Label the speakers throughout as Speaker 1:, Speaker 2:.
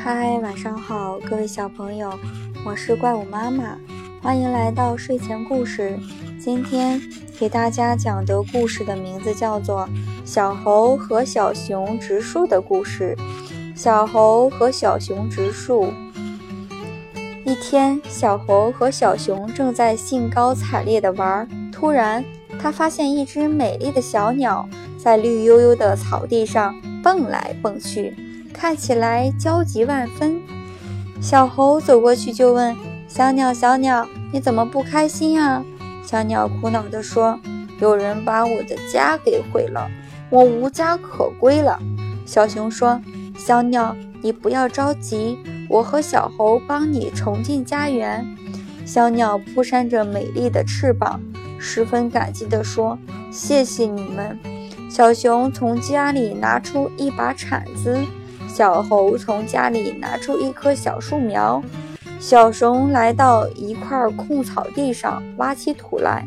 Speaker 1: 嗨，晚上好，各位小朋友，我是怪物妈妈，欢迎来到睡前故事。今天给大家讲的故事的名字叫做《小猴和小熊植树的故事》。小猴和小熊植树。一天，小猴和小熊正在兴高采烈地玩，突然，他发现一只美丽的小鸟在绿油油的草地上蹦来蹦去。看起来焦急万分，小猴走过去就问：“小鸟，小鸟，你怎么不开心啊？”小鸟苦恼地说：“有人把我的家给毁了，我无家可归了。”小熊说：“小鸟，你不要着急，我和小猴帮你重进家园。”小鸟扑扇着美丽的翅膀，十分感激地说：“谢谢你们。”小熊从家里拿出一把铲子。小猴从家里拿出一棵小树苗，小熊来到一块空草地上挖起土来。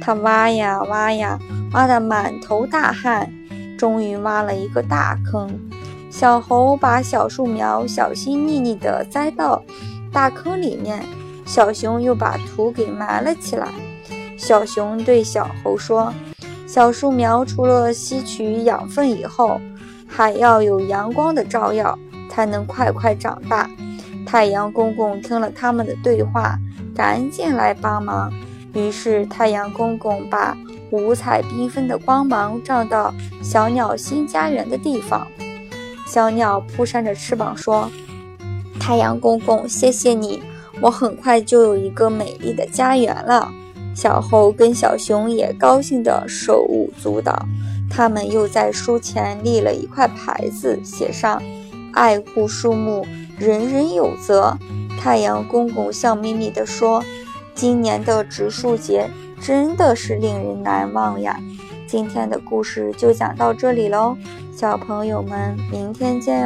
Speaker 1: 他挖呀挖呀，挖得满头大汗，终于挖了一个大坑。小猴把小树苗小心翼翼地栽到大坑里面，小熊又把土给埋了起来。小熊对小猴说：“小树苗除了吸取养分以后，”还要有阳光的照耀，才能快快长大。太阳公公听了他们的对话，赶紧来帮忙。于是，太阳公公把五彩缤纷的光芒照到小鸟新家园的地方。小鸟扑扇着翅膀说：“太阳公公，谢谢你，我很快就有一个美丽的家园了。”小猴跟小熊也高兴得手舞足蹈。他们又在书前立了一块牌子，写上“爱护树木，人人有责”。太阳公公笑眯眯地说：“今年的植树节真的是令人难忘呀！”今天的故事就讲到这里喽，小朋友们，明天见哟。